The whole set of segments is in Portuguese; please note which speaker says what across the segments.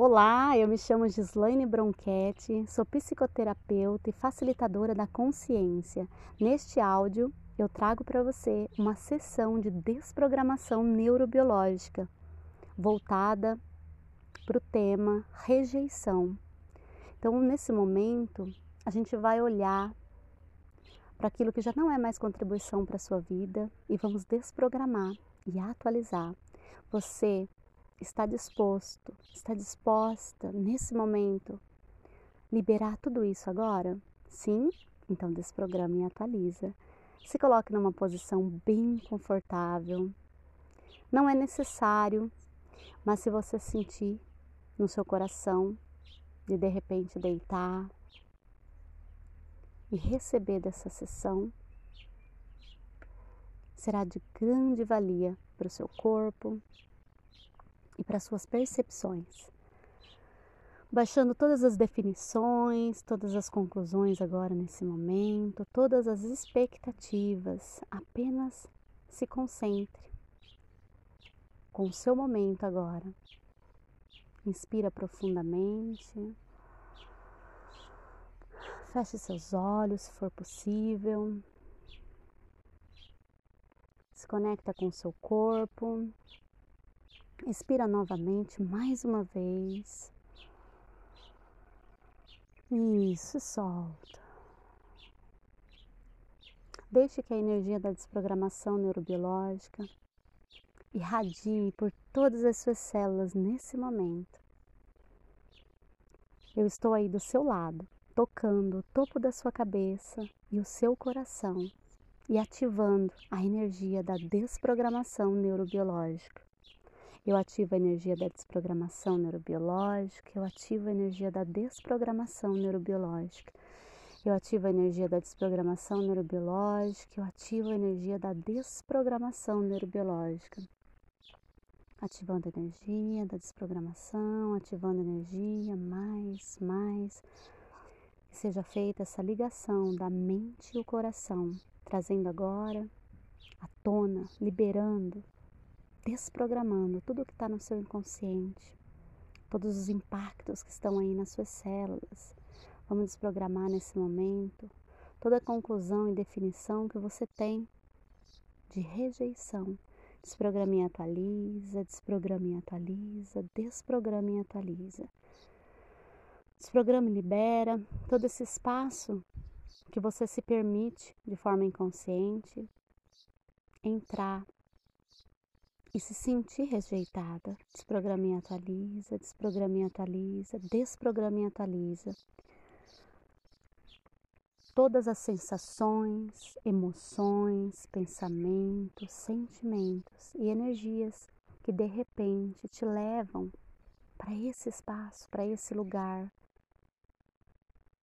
Speaker 1: Olá, eu me chamo Gislaine Bronchetti, sou psicoterapeuta e facilitadora da consciência. Neste áudio, eu trago para você uma sessão de desprogramação neurobiológica voltada para o tema rejeição. Então, nesse momento, a gente vai olhar para aquilo que já não é mais contribuição para a sua vida e vamos desprogramar e atualizar. Você está disposto, está disposta nesse momento liberar tudo isso agora? Sim? Então desprograma e atualiza. Se coloque numa posição bem confortável. Não é necessário, mas se você sentir no seu coração de de repente deitar e receber dessa sessão, será de grande valia para o seu corpo, e para suas percepções. Baixando todas as definições, todas as conclusões agora nesse momento, todas as expectativas, apenas se concentre com o seu momento agora. Inspira profundamente. Feche seus olhos se for possível. Se conecta com o seu corpo. Expira novamente mais uma vez. Isso, solta. Deixe que a energia da desprogramação neurobiológica irradie por todas as suas células nesse momento. Eu estou aí do seu lado, tocando o topo da sua cabeça e o seu coração e ativando a energia da desprogramação neurobiológica. Eu ativo a energia da desprogramação neurobiológica, eu ativo a energia da desprogramação neurobiológica. Eu ativo a energia da desprogramação neurobiológica, eu ativo a energia da desprogramação neurobiológica. Ativando a energia da desprogramação, ativando a energia, mais, mais. Que seja feita essa ligação da mente e o coração, trazendo agora à tona, liberando desprogramando tudo que está no seu inconsciente, todos os impactos que estão aí nas suas células. Vamos desprogramar nesse momento toda conclusão e definição que você tem de rejeição. Desprograma e atualiza, desprograma e atualiza, desprograma e atualiza. Desprograma e libera todo esse espaço que você se permite de forma inconsciente entrar e se sentir rejeitada, desprograma e atualiza, desprograma e atualiza, desprograma e atualiza. Todas as sensações, emoções, pensamentos, sentimentos e energias que de repente te levam para esse espaço, para esse lugar,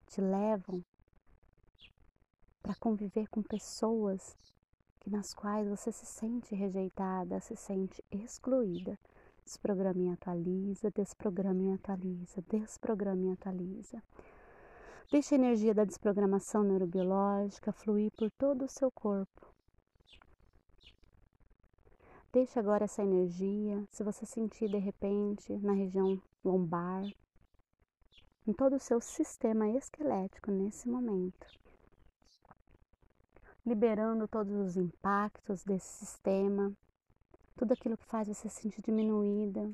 Speaker 1: te levam para conviver com pessoas nas quais você se sente rejeitada, se sente excluída. Desprograma e atualiza, desprograma e atualiza, desprograma e atualiza. Deixe a energia da desprogramação neurobiológica fluir por todo o seu corpo. Deixe agora essa energia, se você sentir de repente na região lombar, em todo o seu sistema esquelético nesse momento liberando todos os impactos desse sistema, tudo aquilo que faz você se sentir diminuída,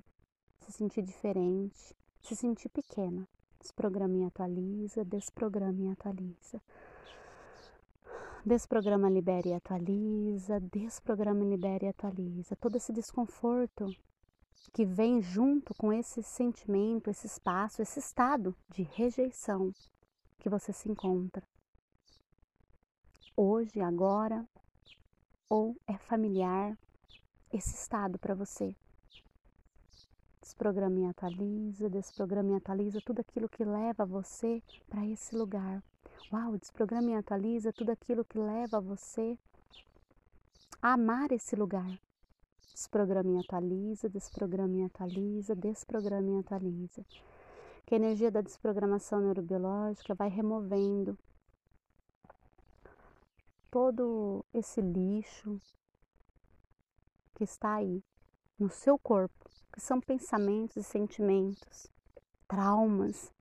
Speaker 1: se sentir diferente, se sentir pequena. Desprograma e atualiza, desprograma e atualiza. Desprograma, libera e atualiza, desprograma, libera e atualiza. Todo esse desconforto que vem junto com esse sentimento, esse espaço, esse estado de rejeição que você se encontra hoje, agora, ou é familiar esse estado para você. Desprograma e atualiza, desprograma e atualiza tudo aquilo que leva você para esse lugar. Uau, desprograma e atualiza tudo aquilo que leva você a amar esse lugar. Desprograma e atualiza, desprograma e atualiza, desprograma e atualiza. Que a energia da desprogramação neurobiológica vai removendo todo esse lixo que está aí no seu corpo, que são pensamentos e sentimentos traumas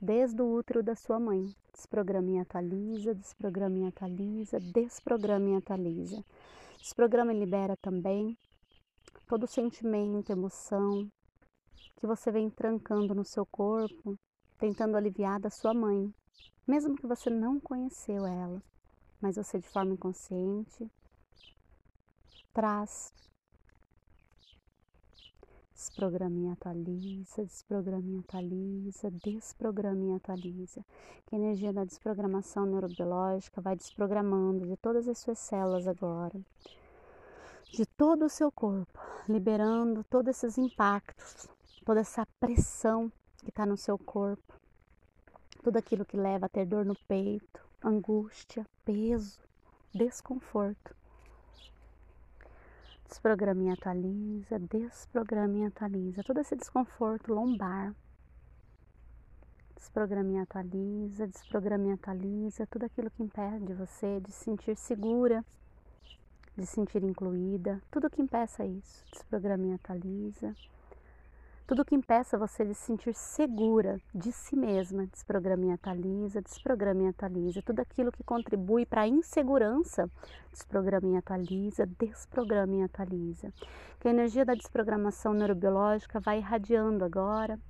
Speaker 1: desde o útero da sua mãe. Desprograma e atualiza, desprograma e atualiza, desprograma e atualiza. Desprograma e libera também todo sentimento, emoção que você vem trancando no seu corpo, tentando aliviar da sua mãe, mesmo que você não conheceu ela, mas você de forma inconsciente. Traz. Desprograma e atualiza, desprograma e atualiza, desprograma e atualiza. Que a energia da desprogramação neurobiológica vai desprogramando de todas as suas células agora, de todo o seu corpo, liberando todos esses impactos, toda essa pressão que está no seu corpo, tudo aquilo que leva a ter dor no peito, angústia, peso, desconforto Desprograma e atualiza, desprograma e atualiza. Todo esse desconforto lombar. Desprograma e atualiza, desprograma e atualiza. Tudo aquilo que impede você de se sentir segura, de se sentir incluída. Tudo que impeça isso. Desprograma e atualiza. Tudo que impeça você de se sentir segura de si mesma, desprograma e atualiza, desprograma e atualiza. Tudo aquilo que contribui para a insegurança, desprograma e atualiza, desprograma e atualiza. Que a energia da desprogramação neurobiológica vai irradiando agora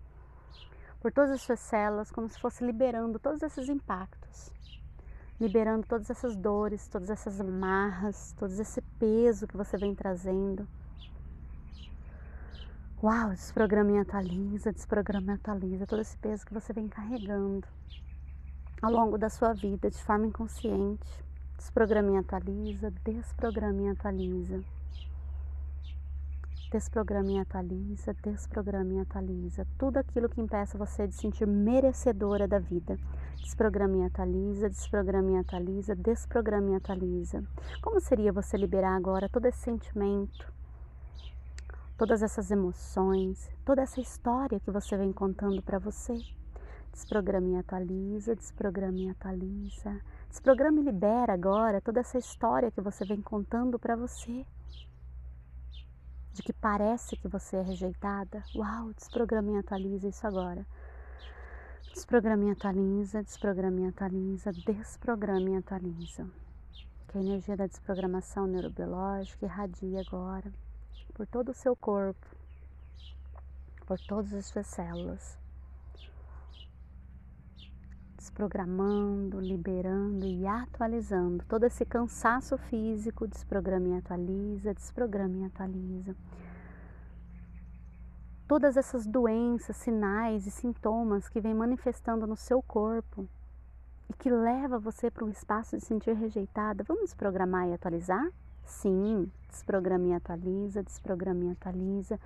Speaker 1: por todas as suas células, como se fosse liberando todos esses impactos, liberando todas essas dores, todas essas amarras, todo esse peso que você vem trazendo Uau, e atualiza todo esse peso que você vem carregando ao longo da sua vida de forma inconsciente. Atualiza, desprograma e atualiza. Tudo aquilo que impeça você de sentir merecedora da vida. Desprograma e atualiza. Como seria você liberar agora todo esse sentimento? Todas essas emoções, toda essa história que você vem contando para você. Desprograma e atualiza, desprograma e atualiza. Desprograma e libera agora toda essa história que você vem contando para você. De que parece que você é rejeitada. Uau, desprograma e atualiza isso agora. Desprograma e atualiza, desprograma e atualiza, desprograma e atualiza. Que a energia da desprogramação neurobiológica irradia agora por todo o seu corpo, por todas as suas células, desprogramando, liberando e atualizando todo esse cansaço físico, desprograma e atualiza, desprograma e atualiza. Todas essas doenças, sinais e sintomas que vem manifestando no seu corpo e que leva você para um espaço de sentir rejeitada, vamos desprogramar e atualizar? Sim, desprograma e atualiza, desprograma e atualiza,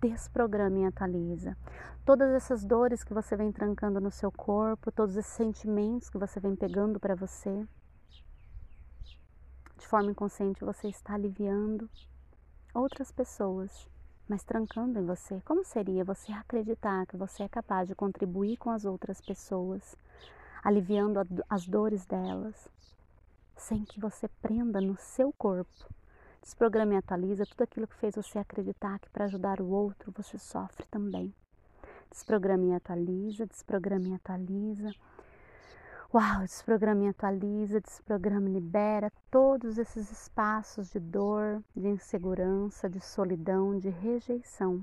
Speaker 1: desprograma e atualiza. Todas essas dores que você vem trancando no seu corpo, todos esses sentimentos que você vem pegando para você, de forma inconsciente você está aliviando outras pessoas, mas trancando em você. Como seria você acreditar que você é capaz de contribuir com as outras pessoas, aliviando as dores delas? Sem que você prenda no seu corpo. Desprograma e atualiza tudo aquilo que fez você acreditar que para ajudar o outro você sofre também. Desprograma e atualiza, desprograma e atualiza. Uau, desprograma e atualiza, desprograma e libera todos esses espaços de dor, de insegurança, de solidão, de rejeição.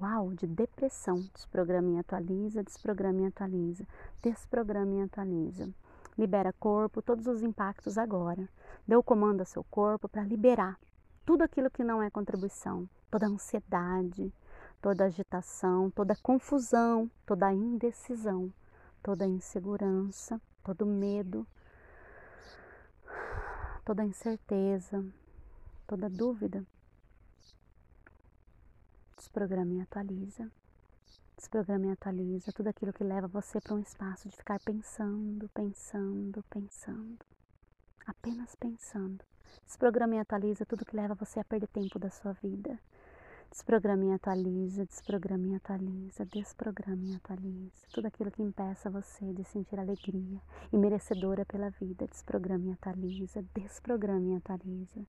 Speaker 1: Uau, de depressão. Desprograma e atualiza, desprograma e atualiza, desprograma e atualiza. Libera corpo, todos os impactos agora. Dê o comando ao seu corpo para liberar tudo aquilo que não é contribuição, toda ansiedade, toda agitação, toda confusão, toda indecisão, toda insegurança, todo medo, toda incerteza, toda dúvida. Desprograma e atualiza. Desprograma e atualiza tudo aquilo que leva você para um espaço de ficar pensando, pensando, pensando. Apenas pensando. Desprograma e atualiza tudo que leva você a perder tempo da sua vida. Desprograma e atualiza, desprograma e atualiza, desprograma e atualiza. Tudo aquilo que impeça você de sentir alegria e merecedora pela vida. Desprograma e atualiza, desprograma e atualiza.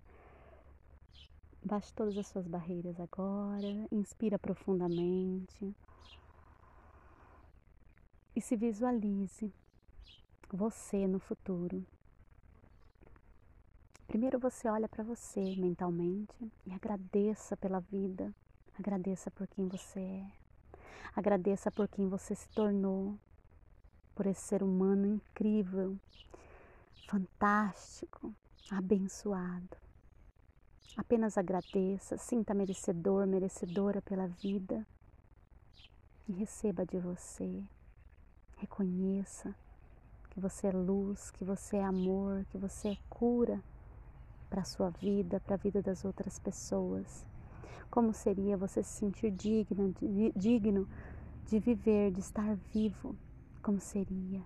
Speaker 1: Baixe todas as suas barreiras agora, inspira profundamente. E se visualize você no futuro. Primeiro você olha para você mentalmente e agradeça pela vida, agradeça por quem você é, agradeça por quem você se tornou, por esse ser humano incrível, fantástico, abençoado. Apenas agradeça, sinta merecedor, merecedora pela vida e receba de você. Reconheça que você é luz, que você é amor, que você é cura para a sua vida, para a vida das outras pessoas. Como seria você se sentir digno de, digno de viver, de estar vivo? Como seria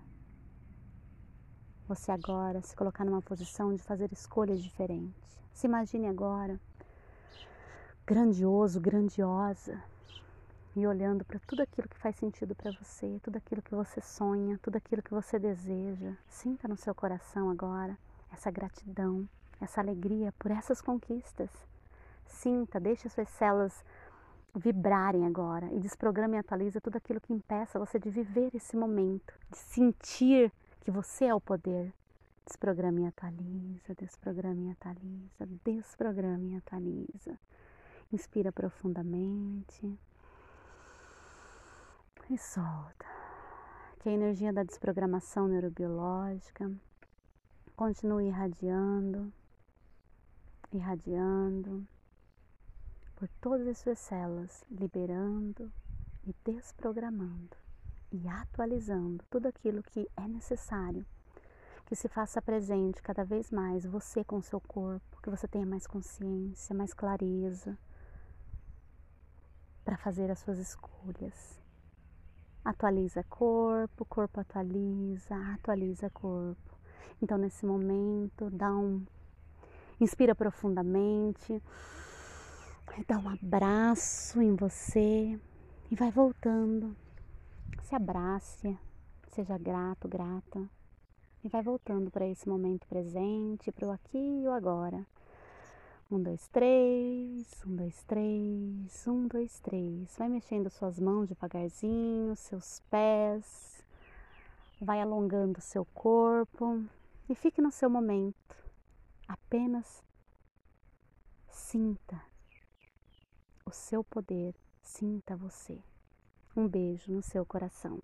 Speaker 1: você agora se colocar numa posição de fazer escolhas diferentes? Se imagine agora grandioso, grandiosa, e olhando para tudo aquilo que faz sentido para você, tudo aquilo que você sonha, tudo aquilo que você deseja. Sinta no seu coração agora essa gratidão, essa alegria por essas conquistas. Sinta, deixe suas células vibrarem agora e desprograme e atualize tudo aquilo que impeça você de viver esse momento, de sentir que você é o poder. Desprograme e atualiza, desprograme e atualiza, desprograme e atualiza. Inspira profundamente e solta. Que a energia da desprogramação neurobiológica continue irradiando irradiando por todas as suas células, liberando e desprogramando e atualizando tudo aquilo que é necessário que se faça presente cada vez mais você com seu corpo, que você tenha mais consciência, mais clareza para fazer as suas escolhas. Atualiza corpo, corpo atualiza, atualiza corpo. Então, nesse momento, dá um Inspira profundamente. Dá um abraço em você e vai voltando. Se abrace, seja grato, grata. E vai voltando para esse momento presente, para o aqui e o agora. Um, dois, três, um, dois, três, um, dois, três. Vai mexendo suas mãos devagarzinho, seus pés. Vai alongando seu corpo e fique no seu momento. Apenas sinta o seu poder, sinta você. Um beijo no seu coração.